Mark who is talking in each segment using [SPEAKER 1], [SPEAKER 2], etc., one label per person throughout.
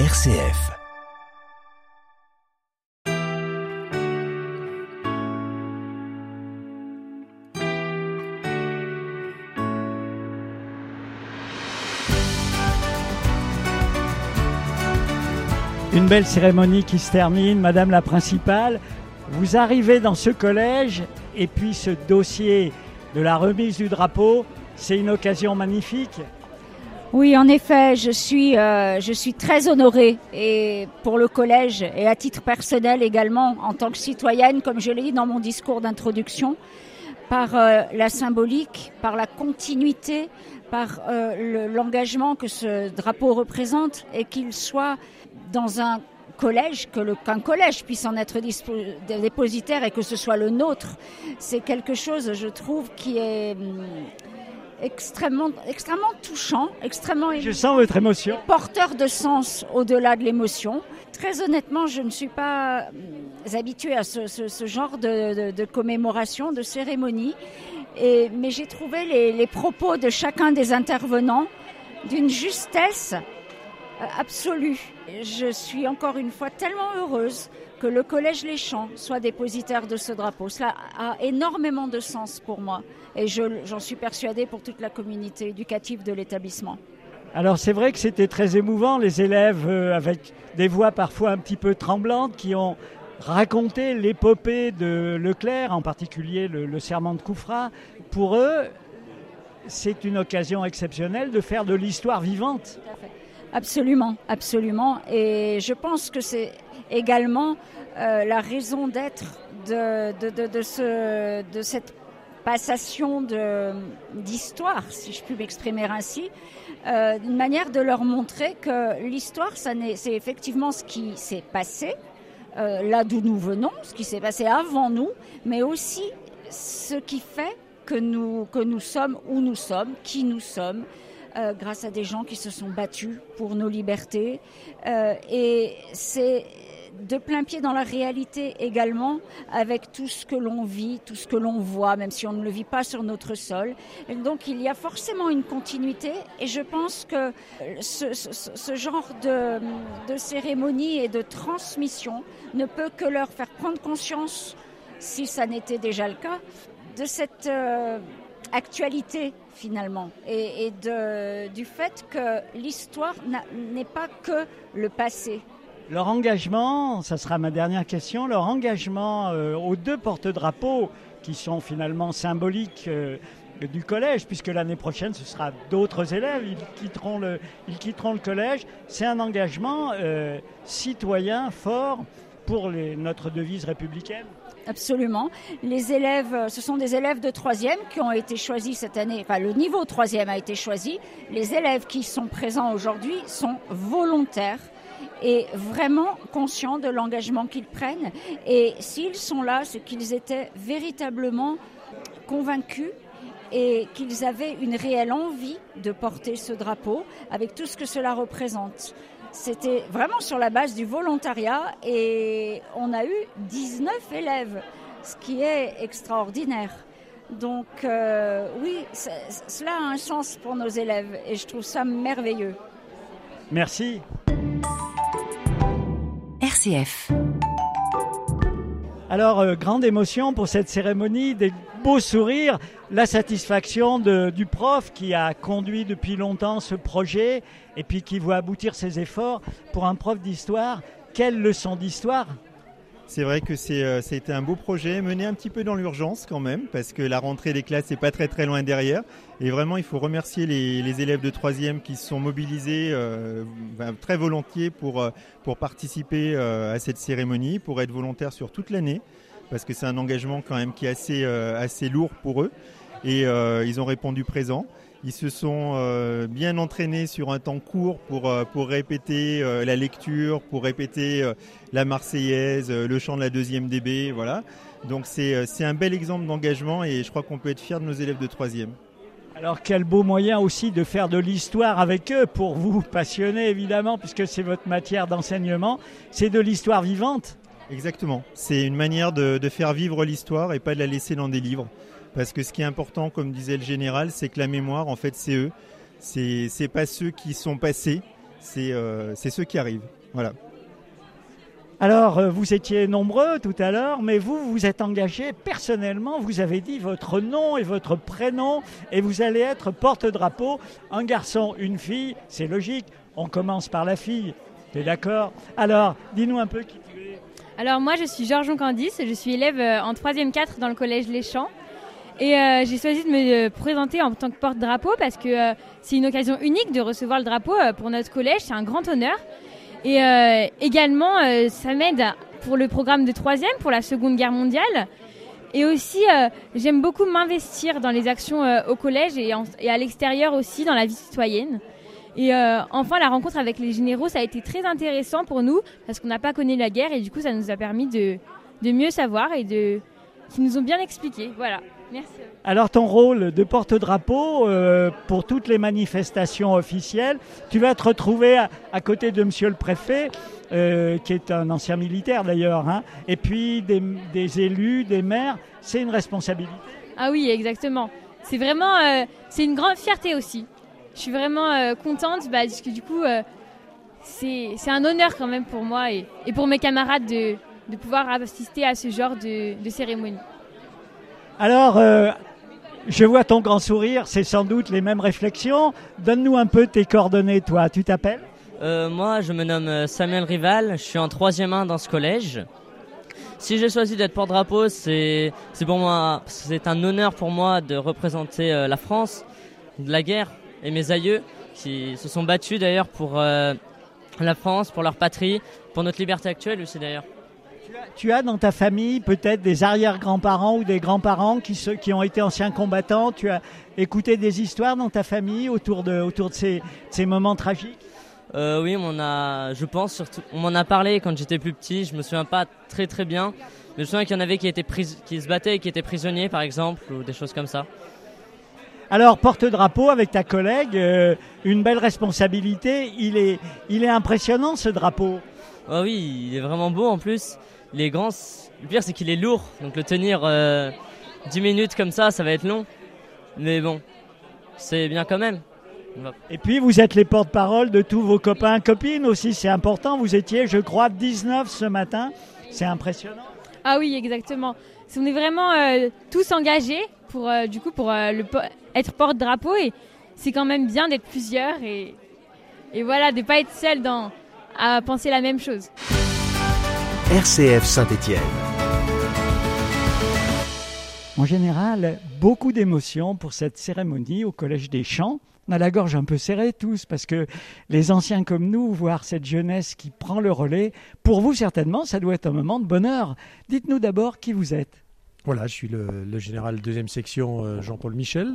[SPEAKER 1] RCF.
[SPEAKER 2] Une belle cérémonie qui se termine, Madame la principale. Vous arrivez dans ce collège et puis ce dossier de la remise du drapeau, c'est une occasion magnifique.
[SPEAKER 3] Oui, en effet, je suis, euh, je suis très honorée et pour le collège et à titre personnel également en tant que citoyenne, comme je l'ai dit dans mon discours d'introduction, par euh, la symbolique, par la continuité, par euh, l'engagement que ce drapeau représente et qu'il soit dans un collège, que qu'un collège puisse en être dépositaire et que ce soit le nôtre, c'est quelque chose, je trouve, qui est hum, extrêmement, extrêmement touchant, extrêmement
[SPEAKER 2] Je sens votre émotion.
[SPEAKER 3] porteur de sens au-delà de l'émotion. Très honnêtement, je ne suis pas hum, habituée à ce, ce, ce genre de, de, de, commémoration, de cérémonie, et, mais j'ai trouvé les, les propos de chacun des intervenants d'une justesse euh, absolue. Je suis encore une fois tellement heureuse que le Collège Les Champs soit dépositaire de ce drapeau. Cela a énormément de sens pour moi et j'en suis persuadée pour toute la communauté éducative de l'établissement.
[SPEAKER 2] Alors c'est vrai que c'était très émouvant, les élèves euh, avec des voix parfois un petit peu tremblantes qui ont raconté l'épopée de Leclerc, en particulier le, le serment de Koufra. Pour eux, c'est une occasion exceptionnelle de faire de l'histoire vivante.
[SPEAKER 3] Tout à fait. Absolument, absolument. Et je pense que c'est également euh, la raison d'être de, de, de, ce, de cette passation d'histoire, si je puis m'exprimer ainsi, euh, une manière de leur montrer que l'histoire, c'est effectivement ce qui s'est passé, euh, là d'où nous venons, ce qui s'est passé avant nous, mais aussi ce qui fait que nous, que nous sommes où nous sommes, qui nous sommes, euh, grâce à des gens qui se sont battus pour nos libertés. Euh, et c'est de plein pied dans la réalité également, avec tout ce que l'on vit, tout ce que l'on voit, même si on ne le vit pas sur notre sol. Donc il y a forcément une continuité, et je pense que ce, ce, genre de, cérémonie et de transmission ne peut que leur faire prendre conscience, si ça n'était déjà le cas, de cette euh, actualité finalement et, du fait que l'histoire n'est pas que le passé.
[SPEAKER 2] Leur engagement, ça sera ma dernière question, leur engagement euh, aux deux porte-drapeaux qui sont finalement symboliques euh, du collège, puisque l'année prochaine ce sera d'autres élèves, ils quitteront le, collège, c'est un engagement euh, citoyen fort pour notre devise républicaine
[SPEAKER 3] Absolument. Les élèves, ce sont des élèves de troisième qui ont été choisis cette année. Enfin, le niveau troisième a été choisi. Les élèves qui sont présents aujourd'hui sont volontaires et vraiment conscients de l'engagement qu'ils prennent. Et s'ils sont là, c'est qu'ils étaient véritablement convaincus et qu'ils avaient une réelle envie de porter ce drapeau avec tout ce que cela représente. C'était vraiment sur la base du volontariat et on a eu 19 élèves, ce qui est extraordinaire. Donc euh, oui, cela a un sens pour nos élèves et je trouve ça merveilleux.
[SPEAKER 2] Merci.
[SPEAKER 1] RCF.
[SPEAKER 2] Alors, euh, grande émotion pour cette cérémonie, des beaux sourires, la satisfaction du prof qui a conduit depuis longtemps ce projet et puis qui voit aboutir ses efforts. Pour un prof d'histoire, quelle leçon d'histoire
[SPEAKER 4] c'est vrai que c'est, euh, a été un beau projet, mené un petit peu dans l'urgence quand même, parce que la rentrée des classes n'est pas très très loin derrière. Et vraiment, il faut remercier les, élèves de troisième qui se sont mobilisés euh, très volontiers pour, euh, pour participer euh, à cette cérémonie, pour être volontaires sur toute l'année, parce que c'est un engagement quand même qui est assez, euh, assez lourd pour eux. Et euh, ils ont répondu présent. Ils se sont euh, bien entraînés sur un temps court pour, euh, pour répéter euh, la lecture, pour répéter la Marseillaise, le chant de la deuxième DB, voilà. Donc c'est un bel exemple d'engagement et je crois qu'on peut être fier de nos élèves de troisième.
[SPEAKER 2] Alors quel beau moyen aussi de faire de l'histoire avec eux pour vous passionner évidemment puisque c'est votre matière d'enseignement, c'est de l'histoire vivante?
[SPEAKER 4] Exactement, c'est une manière de, de faire vivre l'histoire et pas de la laisser dans des livres. Parce que ce qui est important, comme disait le général, c'est que la mémoire, en fait, c'est eux. C'est pas ceux qui sont passés, c'est ceux qui arrivent. Voilà.
[SPEAKER 2] Alors, euh, vous étiez nombreux tout à l'heure, mais vous, vous êtes engagé personnellement, vous avez dit votre nom et votre prénom, et vous allez être porte-drapeau. Un garçon, une fille, c'est logique, on commence par la fille. Tu es d'accord? Alors, dis-nous un peu qui tu es.
[SPEAKER 1] Alors, moi, je suis Georges Candice, je suis élève euh, en 3e 4 dans le collège Les Champs. Et euh, j'ai choisi de me présenter en tant que porte-drapeau parce que c'est une occasion unique de recevoir le drapeau pour notre collège, c'est un grand honneur. Et euh, également, euh, ça m'aide pour le programme de troisième, pour la Seconde Guerre mondiale. Et aussi, euh, j'aime beaucoup m'investir dans les actions au collège et, et à l'extérieur aussi, dans la vie citoyenne. Et enfin, la rencontre avec les généraux, ça a été très intéressant pour nous parce qu'on n'a pas connu la guerre et du coup, ça nous a permis de, de mieux savoir et de, qui nous ont bien expliqué. Voilà. Merci.
[SPEAKER 2] Alors ton rôle de porte-drapeau euh, pour toutes les manifestations officielles, tu vas te retrouver à, côté de Monsieur le Préfet, euh, qui est un ancien militaire d'ailleurs, hein, et puis des, élus, des maires. C'est une responsabilité.
[SPEAKER 1] Ah oui, exactement. C'est vraiment, euh, c'est une grande fierté aussi. Je suis vraiment contente bah, parce que du coup, c'est un honneur quand même pour moi et, pour mes camarades de, pouvoir assister à ce genre de, de cérémonie.
[SPEAKER 2] Alors, euh, je vois ton grand sourire, c'est sans doute les mêmes réflexions. Donne-nous un peu tes coordonnées, toi. Tu t'appelles
[SPEAKER 5] euh, Moi, je me nomme euh, Samuel Rival, je suis en troisième 1 dans ce collège. Si j'ai choisi d'être porte-drapeau, c'est pour moi, c'est un honneur pour moi de représenter la France de la guerre et mes aïeux qui se sont battus d'ailleurs pour la France, pour leur patrie, pour notre liberté actuelle aussi d'ailleurs.
[SPEAKER 2] Tu as dans ta famille peut-être des arrière-grands-parents ou des grands-parents qui, qui ont été anciens combattants? Tu as écouté des histoires dans ta famille autour de, autour de ces, moments tragiques?
[SPEAKER 5] Euh, Oui, on a, je pense surtout, on m'en a parlé quand j'étais plus petit. Je me souviens pas très très bien, mais je me souviens qu'il y en avait qui étaient qui se battaient et qui étaient prisonniers, par exemple, ou des choses comme ça.
[SPEAKER 2] Alors, porte-drapeau avec ta collègue, euh, une belle responsabilité. Il est, il est impressionnant ce drapeau.
[SPEAKER 5] Oh oui, il est vraiment beau en plus les grands, le pire c'est qu'il est lourd, donc le tenir 10 euh, minutes comme ça, ça va être long. Mais bon, c'est bien quand même.
[SPEAKER 2] Et puis vous êtes les porte-parole de tous vos copains, copines aussi, c'est important. Vous étiez, je crois, 19 ce matin. C'est impressionnant.
[SPEAKER 1] Ah oui, exactement. On est vraiment euh, tous engagés pour euh, du coup pour le, être porte-drapeau et c'est quand même bien d'être plusieurs et, et voilà, de pas être seul dans à penser la même chose.
[SPEAKER 6] RCF Saint-Étienne.
[SPEAKER 2] En général, beaucoup d'émotions pour cette cérémonie au Collège des Champs. On a la gorge un peu serrée tous parce que les anciens comme nous, voir cette jeunesse qui prend le relais, pour vous certainement, ça doit être un moment de bonheur. Dites-nous d'abord qui vous êtes.
[SPEAKER 7] Voilà, je suis le, général deuxième section euh, Jean-Paul Michel,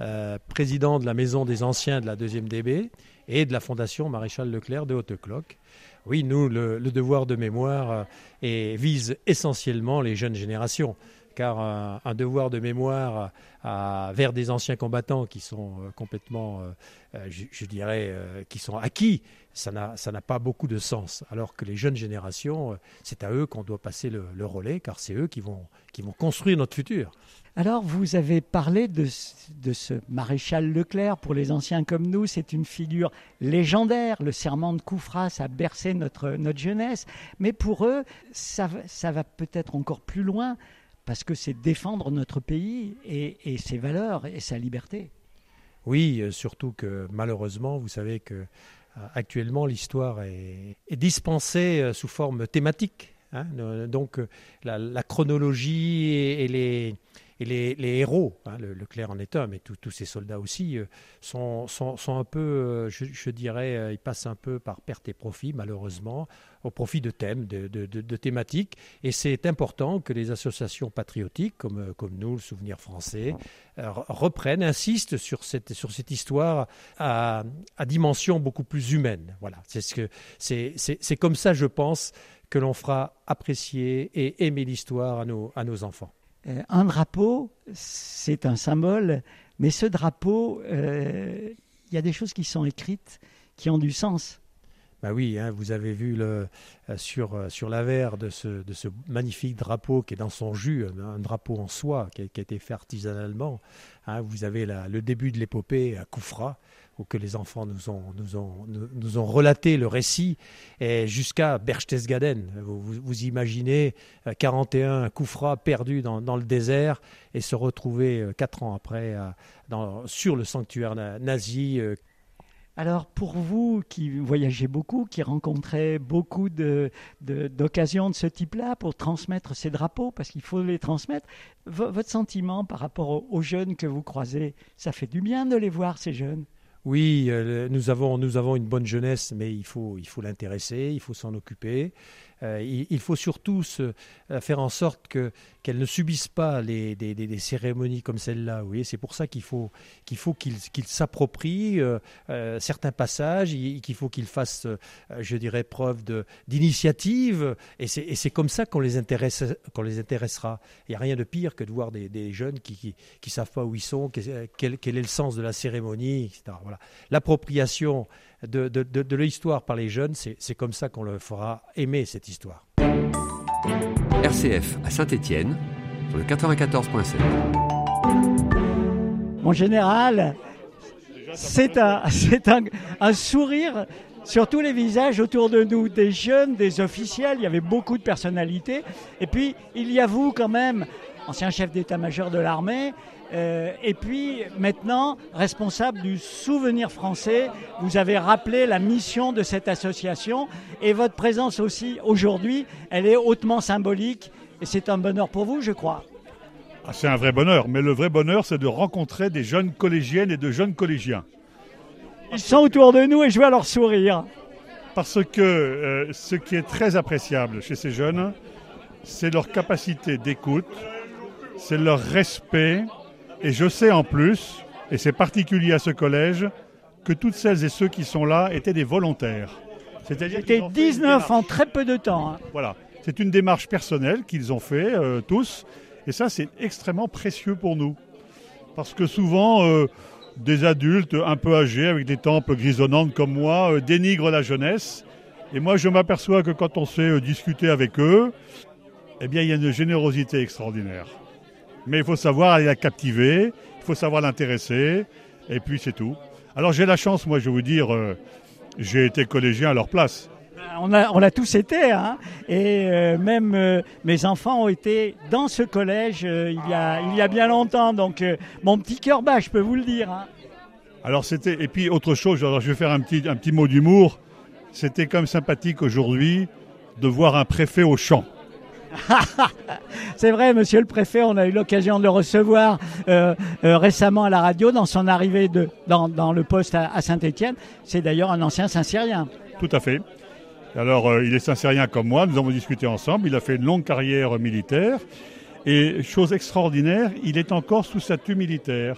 [SPEAKER 7] euh, président de la Maison des Anciens de la deuxième DB et de la Fondation Maréchal Leclerc de Haute-Cloque. Oui, nous, le, devoir de mémoire euh, vise essentiellement les jeunes générations, car un, devoir de mémoire vers des anciens combattants qui sont euh, complètement, euh, je, dirais, qui sont acquis, ça n'a pas beaucoup de sens. Alors que les jeunes générations, c'est à eux qu'on doit passer le, relais, car c'est eux qui vont, qui vont construire notre futur.
[SPEAKER 2] Alors, vous avez parlé de, ce maréchal Leclerc. Pour les anciens comme nous, c'est une figure légendaire. Le serment de Koufras a bercé notre, notre jeunesse. Mais pour eux, ça, va peut-être encore plus loin parce que c'est défendre notre pays et, ses valeurs et sa liberté.
[SPEAKER 7] Oui, euh, surtout que malheureusement, vous savez que euh, actuellement l'histoire est, dispensée euh, sous forme thématique. Hein. donc la, chronologie et les, et les, héros, hein, le, Leclerc en est un, mais tous ces soldats aussi, euh, sont, un peu, euh, je, dirais, euh, ils passent un peu par perte et profit, malheureusement, au profit de thèmes, de, thématiques. Et c'est important que les associations patriotiques, comme, nous, le Souvenir français, reprennent, insistent sur cette, sur cette histoire à, dimension beaucoup plus humaine. Voilà, c'est ce comme ça, je pense, que l'on fera apprécier et aimer l'histoire à nos, à nos enfants.
[SPEAKER 2] Euh, un drapeau, c'est un symbole, mais ce drapeau, euh, il y a des choses qui sont écrites, qui ont du sens.
[SPEAKER 7] Bah oui, hein, vous avez vu le, euh, sur, sur l'avers de ce, de ce magnifique drapeau qui est dans son jus, un drapeau en soie qui a, été fait artisanalement. Hein, vous avez le début de l'épopée à Koufra. Ou que les enfants nous ont, nous ont, nous, ont relaté le récit, jusqu'à Berchtesgaden. Vous, vous, imaginez 41 Koufra perdus dans, dans, le désert et se retrouver quatre ans après sur le sanctuaire nazi
[SPEAKER 2] alors pour vous qui voyagez beaucoup, qui rencontrez beaucoup d'occasions de, de, ce type-là pour transmettre ces drapeaux, parce qu'il faut les transmettre, votre sentiment par rapport aux jeunes que vous croisez, ça fait du bien de les voir, ces jeunes?
[SPEAKER 7] Oui, euh, nous, avons, nous avons une bonne jeunesse, mais il faut, il faut l'intéresser, il faut s'en occuper. Euh, il, faut surtout euh, faire en sorte que, qu'elles ne subissent pas des, cérémonies comme celle-là. Oui, c'est pour ça qu'il faut qu'il faut qu'ils s'approprient certains passages, qu'il faut qu'ils fassent, je dirais, preuve d'initiative. Et c'est, et comme ça qu'on les, intéressera. Il n'y a rien de pire que de voir des, jeunes qui ne savent pas où ils sont, quel, quel, est le sens de la cérémonie, etc. Voilà. L'appropriation de, de, l'histoire par les jeunes, c'est comme ça qu'on le fera aimer cette histoire.
[SPEAKER 6] RCF à Saint-Étienne, sur le 94.7.
[SPEAKER 2] Mon général, c'est un, un, un sourire sur tous les visages autour de nous, des jeunes, des officiels, il y avait beaucoup de personnalités. Et puis, il y a vous quand même, ancien chef d'état-major de l'armée, euh, et puis maintenant, responsable du souvenir français, vous avez rappelé la mission de cette association et votre présence aussi aujourd'hui, elle est hautement symbolique et c'est un bonheur pour vous, je crois.
[SPEAKER 8] Ah, c'est un vrai bonheur, mais le vrai bonheur, c'est de rencontrer des jeunes collégiennes et de jeunes collégiens.
[SPEAKER 2] Ils sont autour de nous et je vois leur sourire.
[SPEAKER 8] Parce que euh, ce qui est très appréciable chez ces jeunes, c'est leur capacité d'écoute, c'est leur respect, et je sais en plus, et c'est particulier à ce collège, que toutes celles et ceux qui sont là étaient des volontaires.
[SPEAKER 2] C'est-à-dire étaient 19 en très peu de temps. Hein.
[SPEAKER 8] Voilà, c'est une démarche personnelle qu'ils ont fait euh, tous, et ça c'est extrêmement précieux pour nous. Parce que souvent, euh, des adultes un peu âgés, avec des tempes grisonnantes comme moi, euh, dénigrent la jeunesse. Et moi je m'aperçois que quand on sait discuter avec eux, eh bien il y a une générosité extraordinaire. Mais il faut savoir aller la captiver, il faut savoir l'intéresser, et puis c'est tout. Alors j'ai la chance, moi je vais vous dire, euh, j'ai été collégien à leur place.
[SPEAKER 2] On a, on a tous été, hein et euh, même euh, mes enfants ont été dans ce collège il, y a, il y a bien longtemps, donc mon petit cœur bat, je peux vous le dire. Hein.
[SPEAKER 8] Alors c'était, et puis autre chose, alors je vais faire un petit, un petit mot d'humour, c'était comme sympathique aujourd'hui de voir un préfet au champ.
[SPEAKER 2] C'est vrai, monsieur le préfet, on a eu l'occasion de le recevoir euh, euh, récemment à la radio dans son arrivée dans, le poste à, Saint-Étienne. C'est d'ailleurs un ancien Saint-Cyrien.
[SPEAKER 8] Tout à fait. Alors, euh, il est Saint-Cyrien comme moi, nous avons discuté ensemble. Il a fait une longue carrière militaire. Et chose extraordinaire, il est encore sous statut militaire.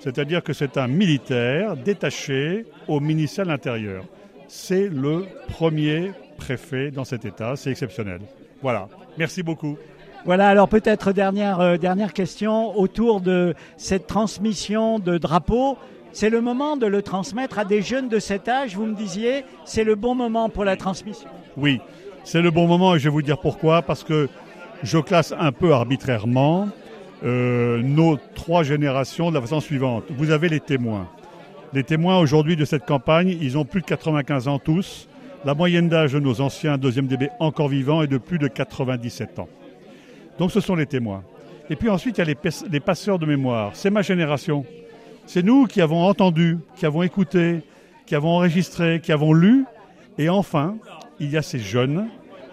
[SPEAKER 8] C'est-à-dire que c'est un militaire détaché au ministère de l'Intérieur. C'est le premier préfet dans cet État, c'est exceptionnel. Voilà. Merci beaucoup.
[SPEAKER 2] Voilà, alors peut-être dernière, euh, dernière question autour de cette transmission de drapeaux. C'est le moment de le transmettre à des jeunes de cet âge, vous me disiez, c'est le bon moment pour la transmission.
[SPEAKER 8] Oui, c'est le bon moment et je vais vous dire pourquoi. Parce que je classe un peu arbitrairement euh, nos trois générations de la façon suivante. Vous avez les témoins. Les témoins aujourd'hui de cette campagne, ils ont plus de 95 ans tous. La moyenne d'âge de nos anciens deuxième DB encore vivants est de plus de 97 ans. Donc ce sont les témoins. Et puis ensuite, il y a les, passeurs de mémoire. C'est ma génération. C'est nous qui avons entendu, qui avons écouté, qui avons enregistré, qui avons lu. Et enfin, il y a ces jeunes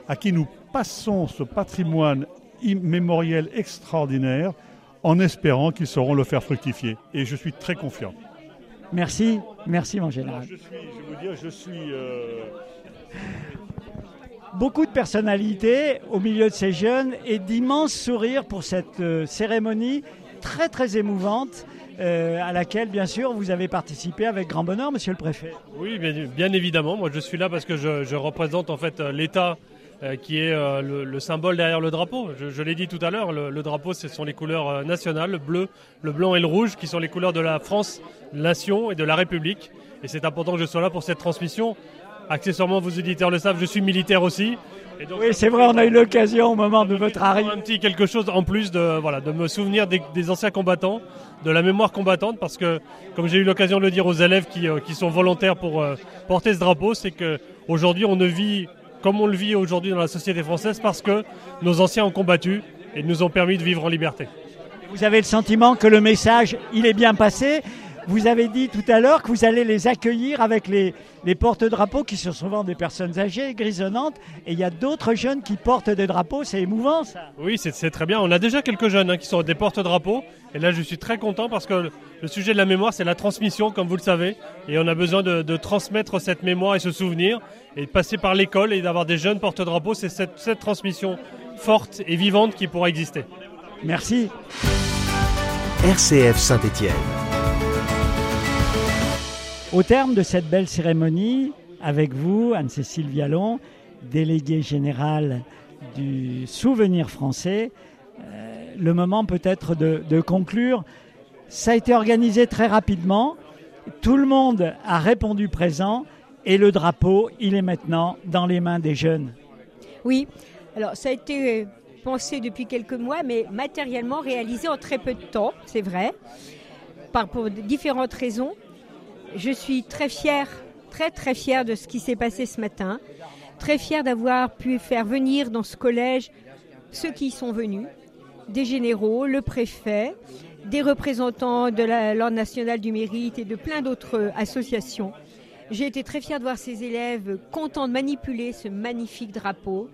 [SPEAKER 8] à qui nous passons ce patrimoine immémoriel extraordinaire en espérant qu'ils sauront le faire fructifier. Et je suis très confiant.
[SPEAKER 2] Merci, merci mon général.
[SPEAKER 8] Je suis, je vous dire, je suis euh,
[SPEAKER 2] Beaucoup de personnalités au milieu de ces jeunes et d'immenses sourires pour cette euh, cérémonie très très émouvante. Euh, à laquelle, bien sûr, vous avez participé avec grand bonheur, monsieur le préfet.
[SPEAKER 9] Oui, bien, évidemment. Moi, je suis là parce que je, représente en fait euh, l'État qui est le, symbole derrière le drapeau. Je, l'ai dit tout à l'heure, le, drapeau, ce sont les couleurs nationales, le bleu, le blanc et le rouge, qui sont les couleurs de la France, nation et de la République. Et c'est important que je sois là pour cette transmission accessoirement, vos auditeurs le savent, je suis militaire aussi.
[SPEAKER 2] oui, c'est vrai, on a eu l'occasion au moment de votre arrivée.
[SPEAKER 9] Un petit quelque chose en plus de, voilà, de me souvenir des, anciens combattants, de la mémoire combattante, parce que, comme j'ai eu l'occasion de le dire aux élèves qui, euh, qui sont volontaires pour euh, porter ce drapeau, c'est qu'aujourd'hui, on ne vit comme on le vit aujourd'hui dans la société française parce que nos anciens ont combattu et nous ont permis de vivre en liberté.
[SPEAKER 2] Vous avez le sentiment que le message, il est bien passé vous avez dit tout à l'heure que vous allez les accueillir avec les, les porte-drapeaux qui sont souvent des personnes âgées, grisonnantes, et il y a d'autres jeunes qui portent des drapeaux, c'est émouvant ça.
[SPEAKER 9] Oui, c'est très bien. On a déjà quelques jeunes hein, qui sont des porte-drapeaux, et là je suis très content parce que le sujet de la mémoire, c'est la transmission, comme vous le savez, et on a besoin de, de transmettre cette mémoire et ce souvenir, et de passer par l'école et d'avoir des jeunes porte-drapeaux, c'est cette, cette transmission forte et vivante qui pourra exister.
[SPEAKER 2] Merci.
[SPEAKER 10] RCF Saint-Étienne.
[SPEAKER 2] Au terme de cette belle cérémonie, avec vous, Anne-Cécile Vialon, déléguée générale du souvenir français, euh, le moment peut-être de, conclure. Ça a été organisé très rapidement, tout le monde a répondu présent et le drapeau, il est maintenant dans les mains des jeunes.
[SPEAKER 11] Oui, alors ça a été pensé depuis quelques mois, mais matériellement réalisé en très peu de temps, c'est vrai, par, pour différentes raisons. Je suis très fière, très très fière de ce qui s'est passé ce matin. Très fière d'avoir pu faire venir dans ce collège ceux qui y sont venus, des généraux, le préfet, des représentants de l'Ordre national du mérite et de plein d'autres associations. J'ai été très fière de voir ces élèves contents de manipuler ce magnifique drapeau,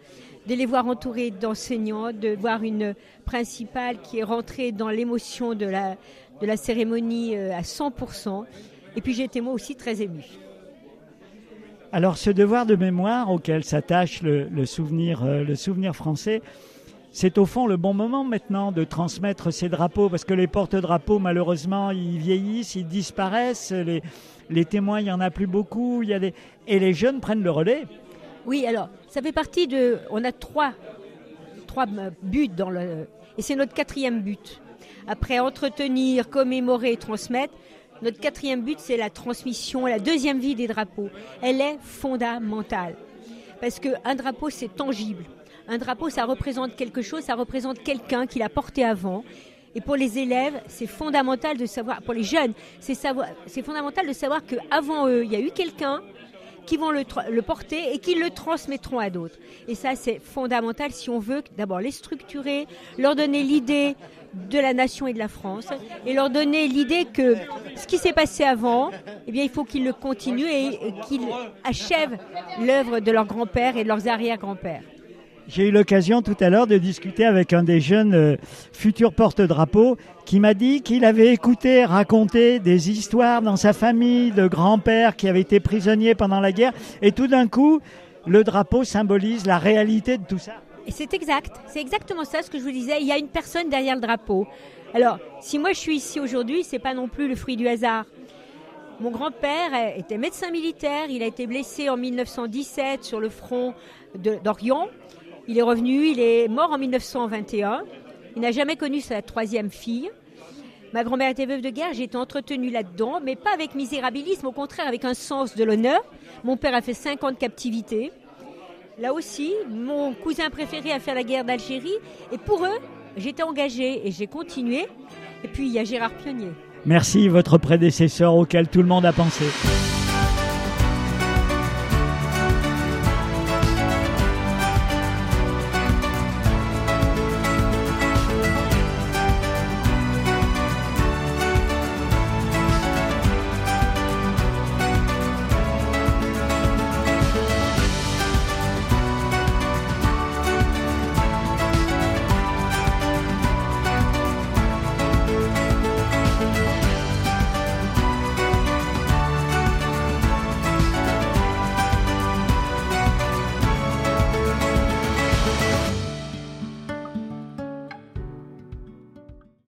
[SPEAKER 11] de les voir entourés d'enseignants, de voir une principale qui est rentrée dans l'émotion de la, de la cérémonie euh, à 100%. Et puis j'ai été moi aussi très émue.
[SPEAKER 2] Alors ce devoir de mémoire auquel s'attache le, souvenir, euh, le souvenir français, c'est au fond le bon moment maintenant de transmettre ces drapeaux, parce que les porte-drapeaux, malheureusement, ils vieillissent, ils disparaissent, les, les témoins, il n'y en a plus beaucoup, il y a des... et les jeunes prennent le relais.
[SPEAKER 11] Oui, alors, ça fait partie de... On a trois, trois buts dans le... Et c'est notre quatrième but. Après entretenir, commémorer, transmettre, notre quatrième but, c'est la transmission, la deuxième vie des drapeaux. Elle est fondamentale. Parce qu'un drapeau, c'est tangible. Un drapeau, ça représente quelque chose, ça représente quelqu'un qui l'a porté avant. Et pour les élèves, c'est fondamental de savoir, pour les jeunes, c'est fondamental de savoir qu'avant eux, il y a eu quelqu'un qui vont le, porter et qui le transmettront à d'autres. Et ça, c'est fondamental si on veut d'abord les structurer, leur donner l'idée de la nation et de la France et leur donner l'idée que ce qui s'est passé avant, eh bien, il faut qu'ils le continuent et, qu'ils achèvent l'œuvre de leurs grands-pères et de leurs arrière-grands-pères.
[SPEAKER 2] J'ai eu l'occasion tout à l'heure de discuter avec un des jeunes euh, futurs porte-drapeaux qui m'a dit qu'il avait écouté raconter des histoires dans sa famille de grands-pères qui avaient été prisonniers pendant la guerre et tout d'un coup, le drapeau symbolise la réalité de tout ça.
[SPEAKER 11] C'est exact, c'est exactement ça ce que je vous disais. Il y a une personne derrière le drapeau. Alors, si moi je suis ici aujourd'hui, c'est pas non plus le fruit du hasard. Mon grand-père était médecin militaire, il a été blessé en 1917 sur le front d'Orient. Il est revenu, il est mort en 1921. Il n'a jamais connu sa troisième fille. Ma grand-mère était veuve de guerre, j'ai été entretenue là-dedans, mais pas avec misérabilisme, au contraire avec un sens de l'honneur. Mon père a fait 50 captivités. Là aussi, mon cousin préféré a fait la guerre d'Algérie. Et pour eux, j'étais engagée et j'ai continué. Et puis, il y a Gérard Pionnier.
[SPEAKER 2] Merci, votre prédécesseur auquel tout le monde a pensé.